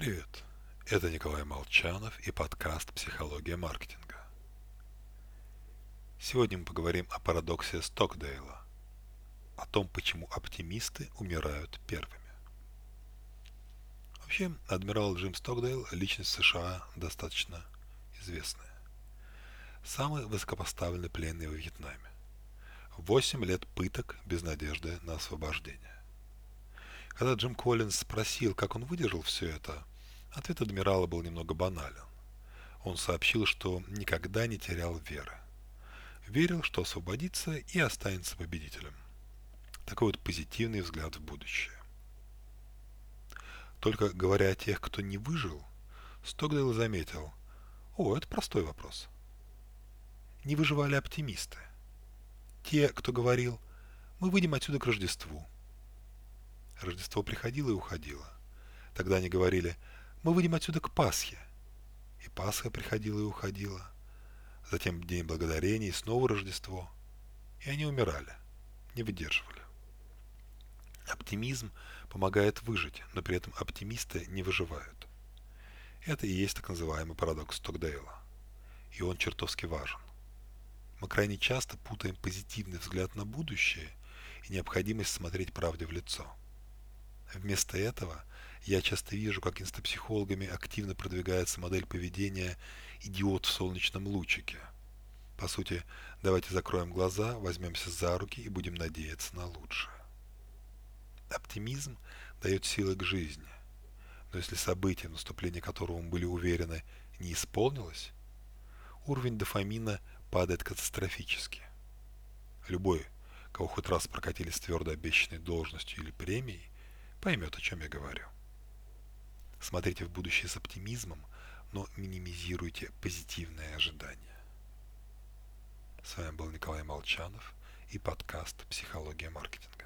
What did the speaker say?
Привет, это Николай Молчанов и подкаст «Психология маркетинга». Сегодня мы поговорим о парадоксе Стокдейла, о том, почему оптимисты умирают первыми. Вообще, адмирал Джим Стокдейл – личность США достаточно известная. Самый высокопоставленный пленный во Вьетнаме. Восемь лет пыток без надежды на освобождение. Когда Джим Коллинз спросил, как он выдержал все это, ответ адмирала был немного банален. Он сообщил, что никогда не терял веры. Верил, что освободится и останется победителем. Такой вот позитивный взгляд в будущее. Только говоря о тех, кто не выжил, Стокдейл заметил, о, это простой вопрос. Не выживали оптимисты. Те, кто говорил, мы выйдем отсюда к Рождеству – Рождество приходило и уходило. Тогда они говорили, мы выйдем отсюда к Пасхе. И Пасха приходила и уходила. Затем День Благодарения и снова Рождество. И они умирали, не выдерживали. Оптимизм помогает выжить, но при этом оптимисты не выживают. Это и есть так называемый парадокс Стокдейла. И он чертовски важен. Мы крайне часто путаем позитивный взгляд на будущее и необходимость смотреть правде в лицо – Вместо этого я часто вижу, как инстапсихологами активно продвигается модель поведения «идиот в солнечном лучике». По сути, давайте закроем глаза, возьмемся за руки и будем надеяться на лучшее. Оптимизм дает силы к жизни. Но если событие, в наступлении которого мы были уверены, не исполнилось, уровень дофамина падает катастрофически. Любой, кого хоть раз прокатили с твердо обещанной должностью или премией, поймет, о чем я говорю. Смотрите в будущее с оптимизмом, но минимизируйте позитивные ожидания. С вами был Николай Молчанов и подкаст «Психология маркетинга».